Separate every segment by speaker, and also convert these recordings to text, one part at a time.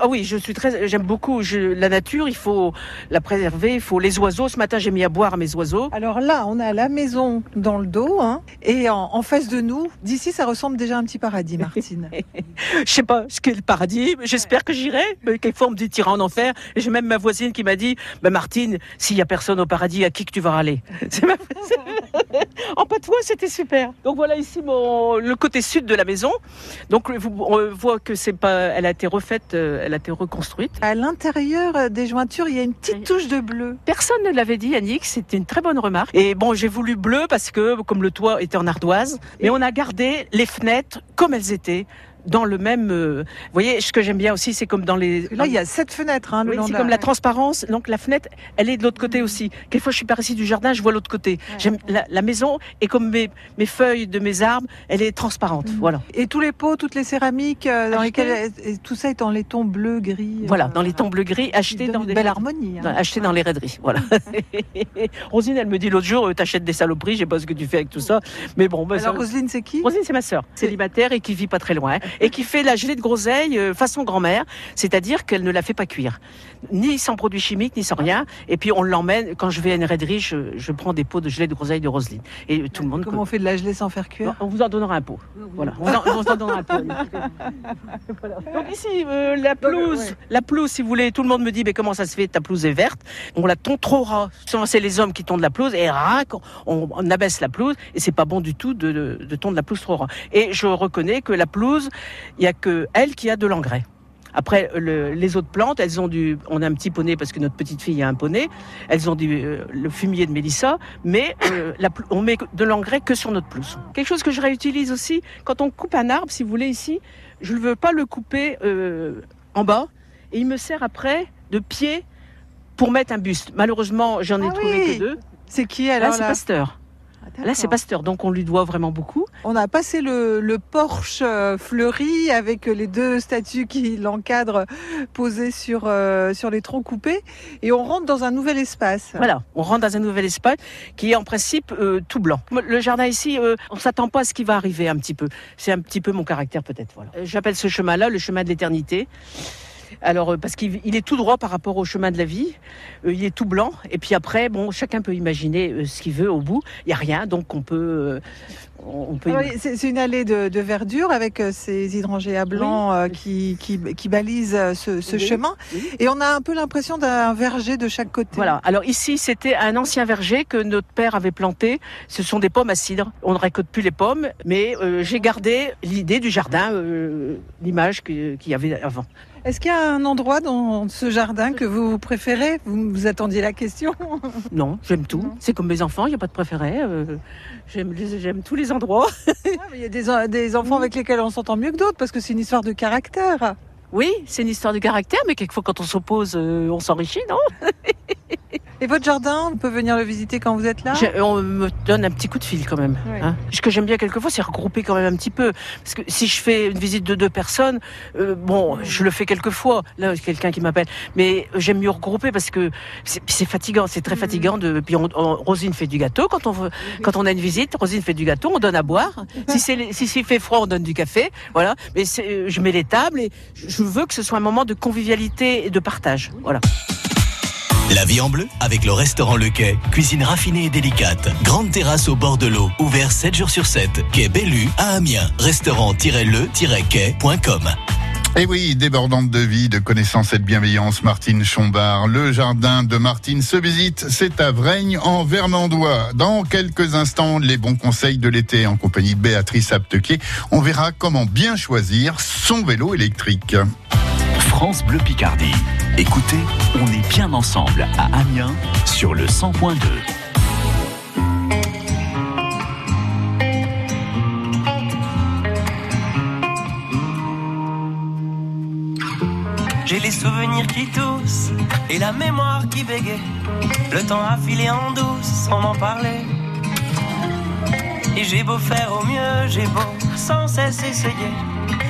Speaker 1: ah oui, je suis très, j'aime beaucoup je- la nature. Il faut la préserver. Il faut les oiseaux. Ce matin, j'ai mis à boire à mes oiseaux.
Speaker 2: Alors là, on a la maison dans le dos, hein, et en, en face de nous, d'ici, ça ressemble déjà à un petit paradis, Martine.
Speaker 1: Je sais pas ce qu'est le paradis. mais J'espère que j'irai. Mais Quelquefois, on me dit t'iras en enfer. Et j'ai même ma voisine qui m'a dit, bah Martine, s'il y a personne au paradis, à qui que tu vas aller? C'est ma- En patois, c'était super. Donc voilà ici mon, le côté sud de la maison. Donc on voit que c'est pas, elle a été refaite, euh, elle a été reconstruite.
Speaker 2: À l'intérieur des jointures, il y a une petite touche de bleu.
Speaker 1: Personne ne l'avait dit, Yannick. C'était une très bonne remarque. Et bon, j'ai voulu bleu parce que, comme le toit était en ardoise, mais on a gardé les fenêtres comme elles étaient. Dans le même, euh, vous voyez, ce que j'aime bien aussi, c'est comme dans les.
Speaker 2: Là, il y a sept fenêtres. Hein, le
Speaker 1: Oui, c'est comme la transparence. Donc la fenêtre, elle est de l'autre côté aussi. Quelquefois, je suis par ici du jardin, je vois l'autre côté. J'aime la, la maison et comme mes, mes feuilles de mes arbres, elle est transparente.
Speaker 2: Mhm.
Speaker 1: Voilà.
Speaker 2: Et tous les pots, toutes les céramiques, euh, dans lesquelles et tout ça est en laiton bleu, gris. euh,
Speaker 1: Voilà, dans les tons bleu gris,
Speaker 2: donne
Speaker 1: dans
Speaker 2: une
Speaker 1: des
Speaker 2: belle harmonie. hein.
Speaker 1: dans- achetés dans les raideries. Voilà. Rosine, elle me dit l'autre jour, t'achètes des saloperies, je sais pas ce que tu fais avec tout ça. Mais bon, bah, ça-
Speaker 2: Alors Roselyne, c'est qui?
Speaker 1: Rosine, c'est ma sœur, célibataire et qui vit pas très loin, et qui fait la gelée de groseille euh, façon grand-mère, c'est-à-dire qu'elle ne la fait pas cuire, ni sans produits chimiques, ni sans rien. Et puis on l'emmène, quand je vais à une raiderie, je, je prends des pots de gelée de groseille de Roselyne. Et euh, tout le monde.
Speaker 2: Comment on fait de la gelée sans faire cuire?
Speaker 1: On vous en donnera un pot. Voilà, on, en- on vous en donnera un pot. Voilà. Donc ici, euh, la pelouse,
Speaker 2: ouais.
Speaker 1: la pelouse, si vous voulez, tout le monde me dit, mais comment ça se fait, ta pelouse est verte? On la tond trop ras. Souvent, c'est les hommes qui tondent la pelouse et rac, on, on abaisse la pelouse et c'est pas bon du tout de, de, de tondre la pelouse trop ras. Et je reconnais que la pelouse, il y a que elle qui a de l'engrais. Après, le- les autres plantes, elles ont du. On a un petit poney parce que notre petite fille a un poney. Elles ont du, euh, le fumier de Mélissa, mais euh, la on met de l'engrais que sur notre pelouse. Quelque chose que je réutilise aussi, quand on coupe un arbre, si vous voulez, ici, je ne veux pas le couper euh, en bas. Et il me sert après de pied pour mettre un buste. Malheureusement, j'en ai
Speaker 2: Ah
Speaker 1: trouvé
Speaker 2: oui.
Speaker 1: que deux.
Speaker 2: C'est qui
Speaker 1: Là,
Speaker 2: alors
Speaker 1: c'est
Speaker 2: là?
Speaker 1: Pasteur.
Speaker 2: Ah,
Speaker 1: Là, c'est. Pasteur. Donc, on lui doit vraiment beaucoup.
Speaker 2: On a passé le, le porche euh, fleuri avec les deux statues qui l'encadrent posées sur, euh, sur les troncs coupés et on rentre dans un nouvel espace.
Speaker 1: Voilà, on rentre dans un nouvel espace qui est en principe euh, tout blanc. Le jardin ici, euh, on s'attend pas à ce qui va arriver un petit peu. C'est un petit peu mon caractère peut-être. Voilà. J'appelle ce chemin-là le chemin de l'éternité. Alors euh, parce qu'il il est tout droit par rapport au chemin de la vie, Euh, il est tout blanc et puis après bon chacun peut imaginer euh, ce qu'il veut au bout. Il y a rien donc on peut on on peut
Speaker 2: Ah oui, c'est une allée de, de verdure avec ces hydrangéas blancs qui, qui, qui balisent ce, ce
Speaker 1: Oui.
Speaker 2: chemin. Et on a un peu l'impression d'un verger de chaque côté.
Speaker 1: Voilà. Alors ici, c'était un ancien verger que notre père avait planté. Ce sont des pommes à cidre. On ne récolte plus les pommes, mais euh, j'ai gardé l'idée du jardin, euh, l'image qu'il y avait avant.
Speaker 2: Est-ce qu'il y a un endroit dans ce jardin que vous préférez? Vous vous attendiez la question.
Speaker 1: Non, j'aime tout. C'est comme mes enfants, il n'y a pas de préféré. euh, j'aime, tous les endroits.
Speaker 2: Ah, mais Il y a des enfants avec lesquels on s'entend mieux que d'autres parce que c'est une histoire de caractère.
Speaker 1: Oui, c'est une histoire de caractère, mais quelquefois quand on s'oppose, euh, on s'enrichit, non?
Speaker 2: Et votre jardin, on peut venir le visiter quand vous êtes là?
Speaker 1: On me donne un petit coup de fil quand même.
Speaker 2: Oui.
Speaker 1: hein. Ce que j'aime bien quelquefois, c'est regrouper quand même un petit peu. Parce que si je fais une visite de deux personnes, euh, bon, je le fais quelquefois. Là, quelqu'un qui m'appelle. Mais j'aime mieux regrouper parce que c'est fatigant. C'est très
Speaker 2: Mhm.
Speaker 1: fatigant. De, puis on- on- Rosine fait du gâteau quand on veut, quand on a une visite. Rosine fait du gâteau, on donne à boire. Si c'est si s'il fait froid, on donne du café. Voilà. Mais je mets les tables et je je veux que ce soit un moment de convivialité et de partage. Voilà.
Speaker 3: La vie en bleu avec le restaurant Le Quai. Cuisine raffinée et délicate. Grande terrasse au bord de l'eau. Ouvert 7 jours sur 7. Quai Bellu à Amiens. Restaurant-le-quai.com.
Speaker 4: Et Eh oui, débordante de vie, de connaissances et de bienveillance, Martine Chombard. Le jardin de Martine se visite, c'est à Vraigne en Vermandois. Dans quelques instants, les bons conseils de l'été en compagnie de Béatrice Aptequier. On verra comment bien choisir son vélo électrique.
Speaker 5: France Bleu Picardie. Écoutez, on est bien ensemble à Amiens sur le 100.2.
Speaker 6: J'ai les souvenirs qui toussent et la mémoire qui bégaye. Le temps a filé en douce sans m'en parler. Et j'ai beau faire au mieux, j'ai beau sans cesse essayer.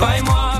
Speaker 7: toi et